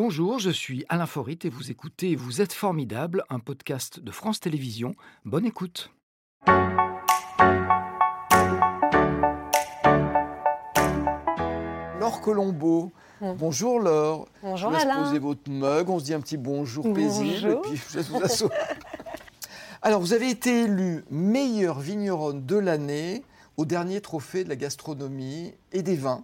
Bonjour, je suis Alain Forit et vous écoutez Vous êtes formidable, un podcast de France Télévisions. Bonne écoute. Laure Colombo. Bonjour Laure. Bonjour je vous laisse Alain. poser votre mug, on se dit un petit bonjour, paisible et Bonjour. puis je laisse vous asseoir. Alors, vous avez été élue meilleure vigneronne de l'année au dernier trophée de la gastronomie et des vins.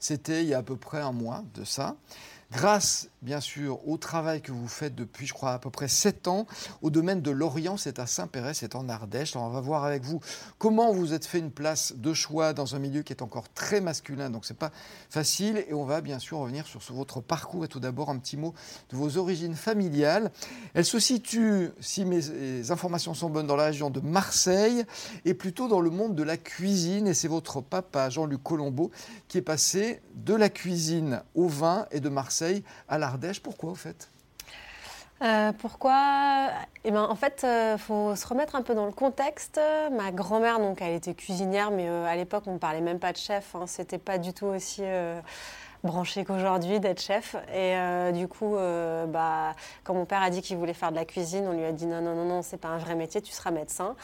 C'était il y a à peu près un mois de ça. Grâce, bien sûr, au travail que vous faites depuis, je crois, à peu près sept ans, au domaine de l'Orient, c'est à Saint-Péret, c'est en Ardèche. Alors, on va voir avec vous comment vous êtes fait une place de choix dans un milieu qui est encore très masculin, donc c'est pas facile. Et on va bien sûr revenir sur votre parcours et tout d'abord un petit mot de vos origines familiales. Elle se situe, si mes informations sont bonnes, dans la région de Marseille et plutôt dans le monde de la cuisine. Et c'est votre papa, Jean-Luc Colombo, qui est passé de la cuisine au vin et de Marseille à Pourquoi, au fait? Euh, pourquoi? Eh ben, en fait, il faut se remettre un peu dans le contexte. Ma grand-mère, donc, elle était cuisinière, mais euh, à l'époque, on ne parlait même pas de chef. Hein. C'était pas du tout aussi euh, branché qu'aujourd'hui d'être chef. Et euh, du coup, euh, bah, quand mon père a dit qu'il voulait faire de la cuisine, on lui a dit non, non, non, non, c'est pas un vrai métier, tu seras médecin.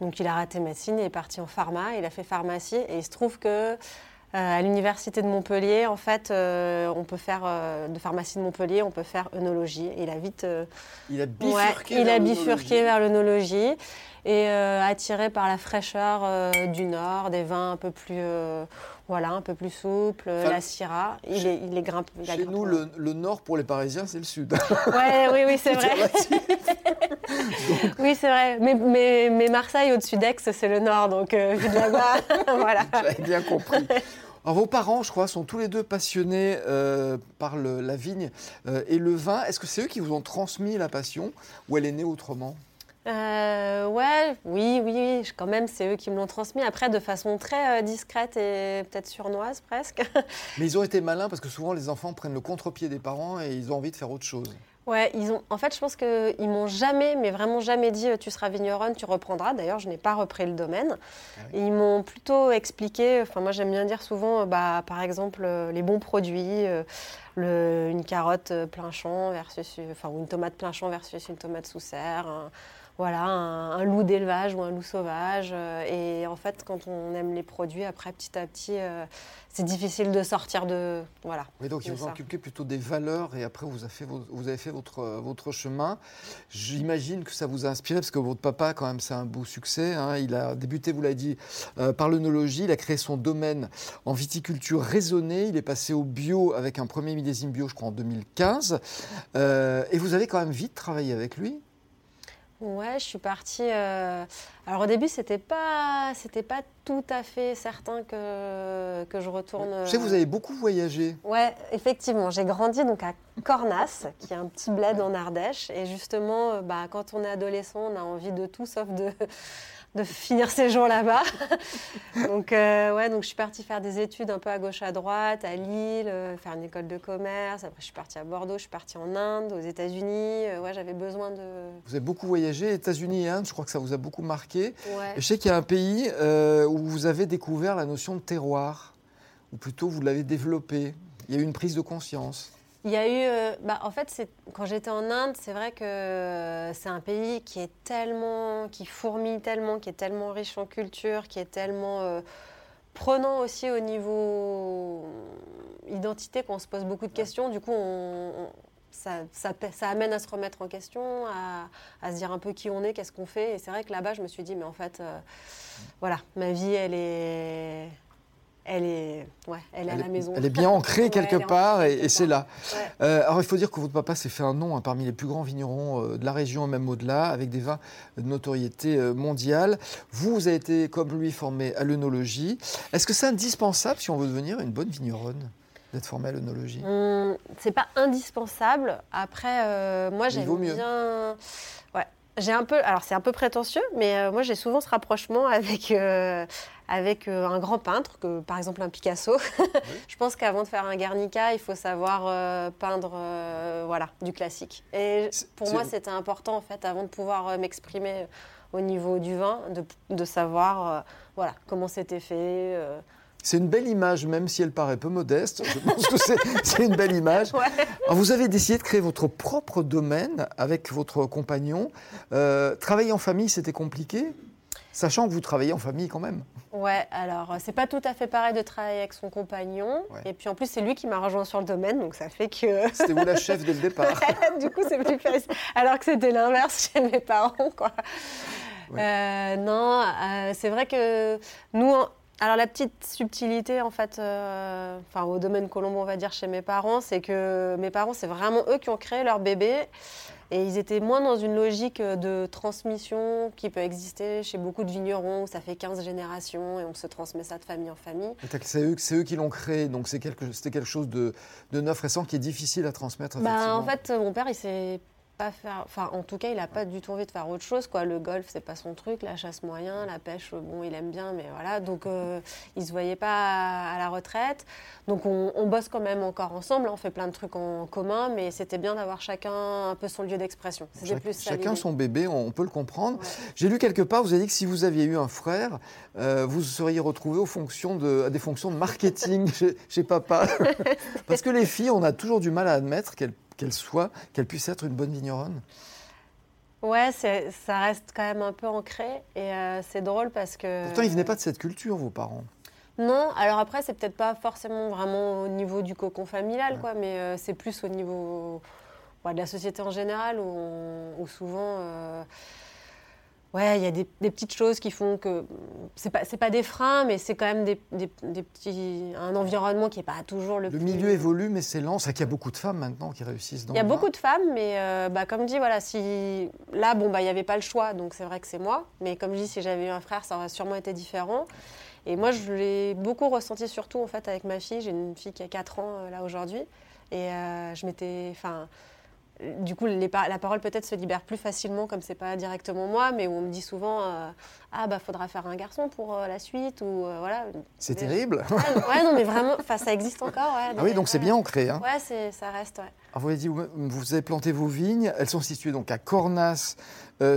Donc, il a raté médecine, il est parti en pharma, il a fait pharmacie, et il se trouve que Euh, à l'université de Montpellier, en fait, euh, on peut faire euh, de pharmacie de Montpellier, on peut faire œnologie. Et il a vite, euh, Il a ouais, bifurqué. il vers a l'œnologie. bifurqué vers l'œnologie et euh, attiré par la fraîcheur euh, du Nord, des vins un peu plus, euh, voilà, un peu plus souples, Enfin, la Syrah. Il chez- est, il est grimpe. il Chez nous, le, le nord pour les Parisiens, c'est le sud. Ouais, oui, oui, c'est vrai. oui, c'est vrai. Mais, mais, mais Marseille, au-dessus d'Aix, c'est le Nord, donc euh, vu de là-bas, voilà. J'avais bien compris. Alors, vos parents, je crois, sont tous les deux passionnés euh, par le- la vigne euh, et le vin. Est-ce que c'est eux qui vous ont transmis la passion ou elle est née autrement? Euh, ouais, oui, oui, quand même, c'est eux qui me l'ont transmis. Après, de façon très euh, discrète et peut-être surnoise presque. Mais ils ont été malins parce que souvent les enfants prennent le contre-pied des parents et ils ont envie de faire autre chose. Ouais, ils ont. En fait, je pense qu'ils m'ont jamais, mais vraiment jamais dit euh, tu seras vigneronne, tu reprendras. D'ailleurs, je n'ai pas repris le domaine. Ah Ils m'ont plutôt expliqué. Enfin, moi, j'aime bien dire souvent, euh, bah, par exemple, euh, les bons produits. euh, le- une carotte euh, plein champ versus, euh, enfin, ou une tomate plein champ versus une tomate sous serre. un- voilà, un, un loup d'élevage ou un loup sauvage. euh, et en fait, quand on aime les produits, après, petit à petit, euh, c'est difficile de sortir de. Voilà. Oui, donc C'est vous inculqué plutôt des valeurs et après vous avez fait, vo- vous avez fait votre, votre chemin. J'imagine que ça vous a inspiré parce que votre papa, quand même, c'est un beau succès. hein. Il a débuté, vous l'avez dit, euh, par l'œnologie. Il a créé son domaine en viticulture raisonnée. Il est passé au bio avec un premier millésime bio, je crois, en 2015. Euh, et vous avez quand même vite travaillé avec lui? Ouais, je suis partie. euh, Alors au début, c'était pas, c'était pas tout à fait certain que que je retourne. Je sais vous avez beaucoup voyagé. Ouais, effectivement, j'ai grandi donc à Cornas, qui est un petit bled en Ardèche, et justement, euh, bah, quand on est adolescent, on a envie de tout sauf de de finir ses jours là-bas. donc euh, ouais, donc je suis partie faire des études un peu à gauche à droite, à Lille, euh, faire une école de commerce. Après, je suis partie à Bordeaux, je suis partie en Inde, aux États-Unis. Euh, ouais, j'avais besoin de. Vous avez beaucoup voyagé, États-Unis et Inde, je crois que ça vous a beaucoup marqué. Ouais. Je sais qu'il y a un pays où vous avez découvert la notion de terroir, ou plutôt vous l'avez développée. Il y a eu une prise de conscience. Il y a eu, euh, bah, en fait, quand j'étais en Inde, c'est vrai que euh, c'est un pays qui est tellement, qui fourmille tellement, qui est tellement riche en culture, qui est tellement euh, prenant aussi au niveau identité qu'on se pose beaucoup de questions. Du coup, on- on- ça, ça, pa- ça amène à se remettre en question, à, à se dire un peu qui on est, qu'est-ce qu'on fait. Et c'est vrai que là-bas, je me suis dit, mais en fait, euh, voilà, ma vie, elle est, elle est, ouais, elle est à la est, maison. elle est bien ancrée quelque part et, et c'est là. Ouais. Euh, alors il faut dire que votre papa s'est fait un nom hein, parmi les plus grands vignerons euh, de la région, même au-delà, avec des vins de notoriété euh, mondiale. Vous, vous avez été, comme lui, formé à l'œnologie. Est-ce que c'est indispensable si on veut devenir une bonne vigneronne d'être formé à l'œnologie? Hum, c'est pas indispensable. Après, moi, j'aime bien. Ouais. J'ai un peu. Alors, c'est un peu prétentieux, mais moi, j'ai souvent ce rapprochement avec avec euh, un grand peintre, que par exemple un Picasso. Je pense qu'avant de faire un Guernica, il faut savoir euh, peindre, euh, voilà, du classique. Et pour moi, c'était important en fait, avant de pouvoir m'exprimer au niveau du vin, de, de savoir, euh, voilà, comment c'était fait. C'est une belle image, même si elle paraît peu modeste. Je pense que c'est une belle image. vous avez décidé de créer votre propre domaine avec votre compagnon. Travailler en famille, c'était compliqué? Sachant que vous travaillez en famille quand même. Ouais, alors c'est pas tout à fait pareil de travailler avec son compagnon. Et puis en plus, c'est lui qui m'a rejoint sur le domaine, donc ça fait que. C'était vous la chef dès le départ. du coup, c'est plus facile. Alors que c'était l'inverse chez mes parents, quoi. Euh, non, euh, c'est vrai que nous, alors la petite subtilité en fait, euh, enfin au domaine Colombo on va dire chez mes parents, c'est que mes parents c'est vraiment eux qui ont créé leur bébé et ils étaient moins dans une logique de transmission qui peut exister chez beaucoup de vignerons où ça fait 15 générations et on se transmet ça de famille en famille. C'est eux, eux, qui l'ont créé, donc c'était quelque, quelque chose de, de, neuf récent qui est difficile à transmettre. Bah, en fait, mon père il s'est pas faire. Enfin, en tout cas, il n'a pas du tout envie de faire autre chose. Quoi. Le golf, c'est pas son truc. La chasse moyen, la pêche, bon, il aime bien, mais voilà. Donc, euh, il se voyait pas à la retraite. Donc, on, bosse quand même encore ensemble. On fait plein de trucs en commun, mais c'était bien d'avoir chacun un peu son lieu d'expression. plus chacun son bébé, on peut le comprendre. J'ai lu quelque part, vous avez dit que si vous aviez eu un frère, euh, vous seriez retrouvé aux fonctions de, à des fonctions de marketing chez, chez papa. Parce que les filles, on a toujours du mal à admettre qu'elles qu'elle soit, qu'elle puisse être une bonne vigneronne Ouais, ça reste quand même un peu ancré et euh, c'est drôle parce que. Pourtant, ils venaient pas de cette culture, vos parents. Non, alors après, c'est peut-être pas forcément vraiment au niveau du cocon familial, quoi, mais euh, c'est plus au niveau de la société en général où, souvent. Euh, Ouais, il y a des, petites choses qui font que c'est pas pas des freins, mais c'est quand même des, petits un environnement qui est pas toujours le. Le milieu évolue, mais c'est lent. C'est qu'il y a beaucoup de femmes maintenant qui réussissent. Il y a beaucoup de femmes, mais euh, bah, comme dit, voilà, si là, bon, bah, il n'y avait pas le choix, donc c'est vrai que c'est moi. Mais comme je dis, si j'avais eu un frère, ça aurait sûrement été différent. Et moi, je l'ai beaucoup ressenti, surtout en fait avec ma fille. J'ai une fille qui a 4 ans euh, là aujourd'hui, et euh, je m'étais, enfin du coup, la parole peut-être se libère plus facilement, comme c'est pas directement moi, mais où on me dit souvent euh, Ah, bah, faudra faire un garçon pour euh, la suite, ou euh, voilà. C'est terrible. Ouais, non, mais vraiment, ça existe encore. Ouais, ah oui, donc c'est bien ancré. Hein. Ouais, ça reste, ouais. Alors, vous avez dit, vous avez planté vos vignes, elles sont situées donc à Cornas,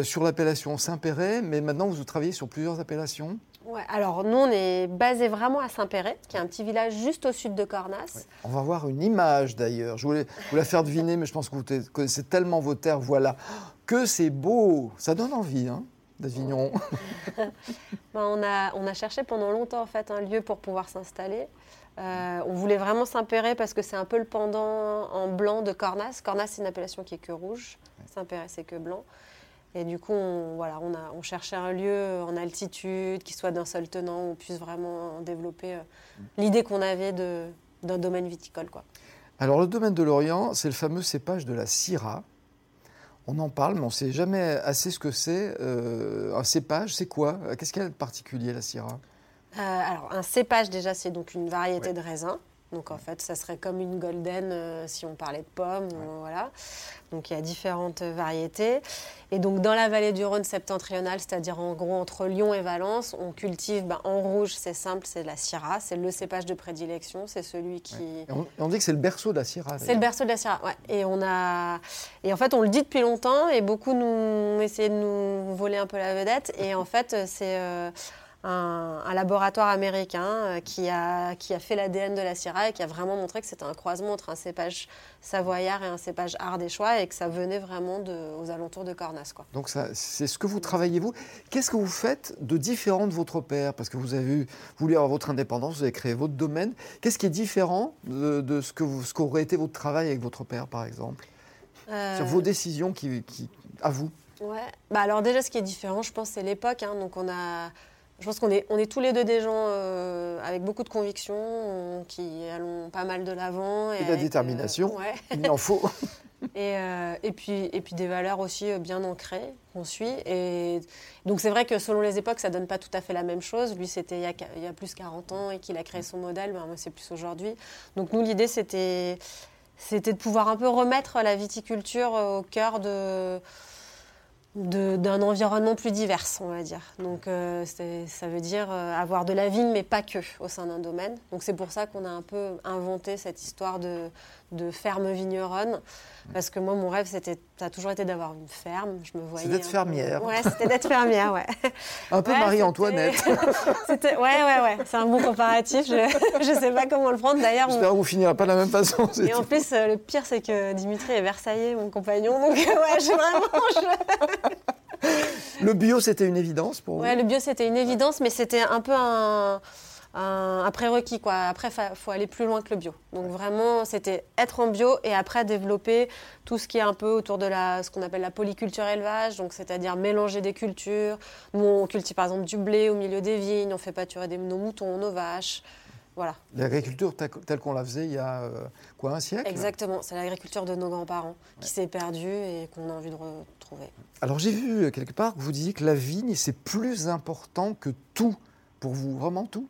sur l'appellation Saint-Péret, mais maintenant vous travaillez sur plusieurs appellations alors nous, on est basé vraiment à Saint-Péret, qui est un petit village juste au sud de Cornas. On va voir une image d'ailleurs. Je voulais vous la faire deviner, mais je pense que vous connaissez tellement vos terres. Voilà. Que c'est beau Ça donne envie, hein d'Avignon. Ben, on, a, on a cherché pendant longtemps en fait un lieu pour pouvoir s'installer. Euh, on voulait vraiment Saint-Péret parce que c'est un peu le pendant en blanc de Cornas. Cornas, c'est une appellation qui est que rouge. Saint-Péret, c'est que blanc. Et du coup, on, voilà, on, a, on cherchait un lieu en altitude qui soit d'un seul tenant, où on puisse vraiment développer euh, l'idée qu'on avait d'un domaine viticole. Quoi. Alors, le domaine de l'Orient, c'est le fameux cépage de la Syrah. On en parle, mais on ne sait jamais assez ce que c'est. Euh, un cépage, c'est quoi? Qu'est-ce qu'il y a de particulier, la Syrah? Euh, Alors, un cépage, déjà, c'est donc une variété de raisin. Donc en fait, ça serait comme une golden euh, si on parlait de pommes. voilà. Donc il y a différentes variétés. Et donc dans la vallée du Rhône septentrionale, c'est-à-dire en gros entre Lyon et Valence, on cultive ben, en rouge, c'est simple, c'est la Syrah. C'est le cépage de prédilection. C'est celui qui. On, dit que c'est le berceau de la Syrah. C'est le berceau de la Syrah, ouais. Et, on a... et en fait, on le dit depuis longtemps et beaucoup nous ont essayé de nous voler un peu la vedette. Et en fait, c'est. Euh, un, laboratoire américain euh, qui, a, qui a fait l'ADN de la Syrah et qui a vraiment montré que c'était un croisement entre un cépage savoyard et un cépage ardéchois et que ça venait vraiment de, aux alentours de Cornas. Quoi. Donc c'est ce que vous travaillez vous. Qu'est-ce que vous faites de différent de votre père? Parce que vous avez voulu avoir votre indépendance, vous avez créé votre domaine. Qu'est-ce qui est différent de, vous, ce qu'aurait été votre travail avec votre père, par exemple? Euh, Sur vos décisions qui, qui à vous Ouais. Bah alors déjà, ce qui est différent, je pense, c'est l'époque. Hein. Donc on a je pense qu'on est, on est tous les deux des gens euh, avec beaucoup de conviction, qui allons pas mal de l'avant. Et, de la détermination, il en faut. et, euh, et, puis, et puis des valeurs aussi euh, bien ancrées qu'on suit. Et donc c'est vrai que selon les époques, ça donne pas tout à fait la même chose. Lui, c'était il, il, y a plus 40 ans et qu'il a créé son modèle. Ben, moi, c'est plus aujourd'hui. Donc nous, l'idée, c'était, c'était de pouvoir un peu remettre la viticulture au cœur de d'un environnement plus divers, on va dire. Donc euh, ça veut dire euh, avoir de la vigne, mais pas que au sein d'un domaine. Donc c'est pour ça qu'on a un peu inventé cette histoire de, de ferme vigneronne. Parce que moi, mon rêve, c'était, ça a toujours été d'avoir une ferme. Je me voyais. C'est d'être fermière. Ouais, c'était d'être fermière, ouais. Un peu Marie-Antoinette. c'était... Ouais, ouais, ouais. C'est un bon comparatif. Je ne sais pas comment le prendre d'ailleurs. J'espère que vous finirez pas de la même façon. Et en plus, euh, le pire, c'est que Dimitri est versaillais, mon compagnon. Donc, ouais, j'ai vraiment. Le bio, c'était une évidence pour vous? Ouais, le bio, c'était une évidence, mais c'était un peu un un, prérequis. Quoi. Après, il faut aller plus loin que le bio. Donc vraiment, c'était être en bio et après développer tout ce qui est un peu autour de la, ce qu'on appelle la polyculture élevage, donc c'est-à-dire mélanger des cultures. Nous, on cultive par exemple du blé au milieu des vignes, on fait pâturer des, nos moutons, nos vaches. Voilà. L'agriculture telle qu'on la faisait il y a euh, quoi, un siècle? Exactement, c'est l'agriculture de nos grands-parents qui s'est perdue et qu'on a envie de retrouver. Alors j'ai vu euh, quelque part que vous disiez que la vigne, c'est plus important que tout pour vous, vraiment tout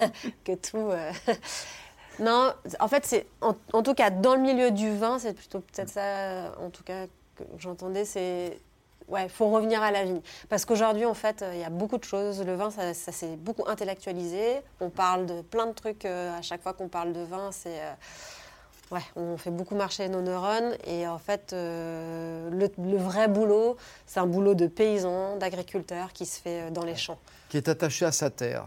Que tout. Euh. non, en fait, c'est en, tout cas dans le milieu du vin, c'est plutôt peut-être ça, en tout cas que j'entendais, c'est ouais, faut revenir à la vigne. Parce qu'aujourd'hui, en fait, il y a beaucoup de choses. Le vin, ça, s'est beaucoup intellectualisé. On parle de plein de trucs euh, à chaque fois qu'on parle de vin. C'est euh, ouais, on fait beaucoup marcher nos neurones. Et en fait, le, le, vrai boulot, c'est un boulot de paysan, d'agriculteur qui se fait dans les champs qui est attaché à sa terre.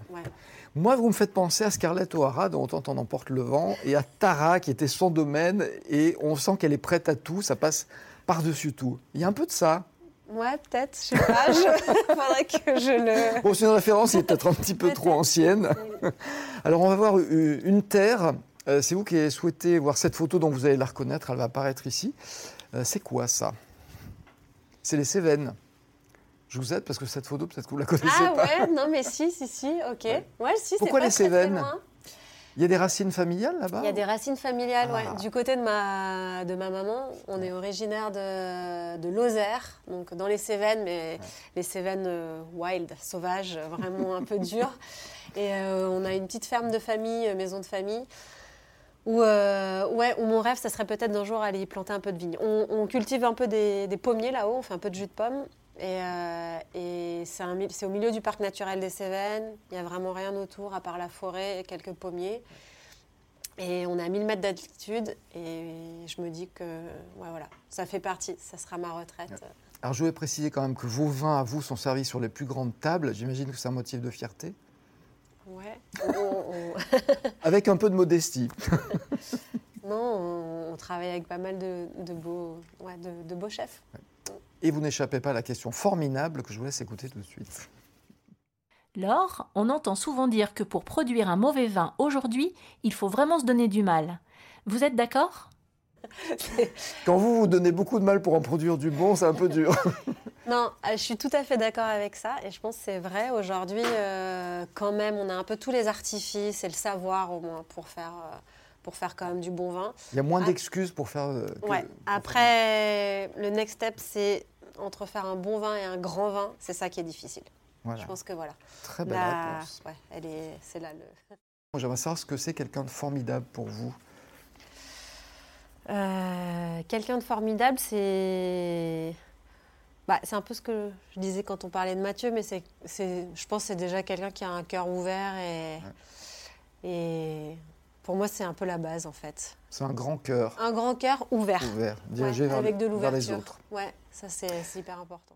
Moi, vous me faites penser à Scarlett O'Hara, dont on emporte le vent, et à Tara, qui était son domaine, et on sent qu'elle est prête à tout, ça passe par-dessus tout. Il y a un peu de ça. Ouais, peut-être, je sais pas, il faudrait que je le... Bon, c'est une référence qui est peut-être un petit peu trop ancienne. Alors, on va voir une terre. Euh, c'est vous qui avez souhaité voir cette photo dont vous allez la reconnaître, elle va apparaître ici. Euh, c'est quoi ça? C'est les Cévennes. Je vous aide parce que cette photo, peut-être que vous la connaissez ah, pas. Ah ouais, non mais si, si, si, ok. Ouais, si, Pourquoi pas les Cévennes? il y a des racines familiales là-bas Il y a des racines familiales, oui. Ah. Du côté de ma, de ma maman, on est originaire de, de Lozère, donc dans les Cévennes, mais les Cévennes euh, wild, sauvages, vraiment un peu dures. Et euh, on a une petite ferme de famille, maison de famille. Où, ouais, où mon rêve, ça serait peut-être d'un jour aller y planter un peu de vigne. On, cultive un peu des, pommiers là-haut, on fait un peu de jus de pomme. Et, euh, c'est au milieu du parc naturel des Cévennes. Il n'y a vraiment rien autour à part la forêt et quelques pommiers. Et on a 1000 mètres d'altitude. Et je me dis que voilà, ça fait partie, ça sera ma retraite. Alors je voulais préciser quand même que vos vins à vous sont servis sur les plus grandes tables. J'imagine que c'est un motif de fierté. Ouais. avec un peu de modestie. non, on, travaille avec pas mal de, beaux, de, beaux chefs. Et vous n'échappez pas à la question formidable que je vous laisse écouter tout de suite. Laure, on entend souvent dire que pour produire un mauvais vin aujourd'hui, il faut vraiment se donner du mal. Vous êtes d'accord? Quand vous vous donnez beaucoup de mal pour en produire du bon, c'est un peu dur. non, euh, je suis tout à fait d'accord avec ça. Et je pense que c'est vrai. Aujourd'hui, euh, quand même, on a un peu tous les artifices et le savoir au moins pour faire. Euh, pour faire quand même du bon vin. Il y a moins d'excuses pour faire. ouais. Après, le next step, c'est entre faire un bon vin et un grand vin, c'est ça qui est difficile. Je pense que voilà. Très belle réponse. Ouais, elle est, c'est là le. J'aimerais savoir ce que c'est quelqu'un de formidable pour vous. Euh, quelqu'un de formidable, c'est. Bah, c'est un peu ce que je disais quand on parlait de Mathieu, mais c'est, je pense que c'est déjà quelqu'un qui a un cœur ouvert et, et pour moi, c'est un peu la base en fait. C'est un grand cœur. Un grand cœur ouvert. Ouvert, dirigé vers, avec de vers les autres. Ouais, ça c'est hyper important.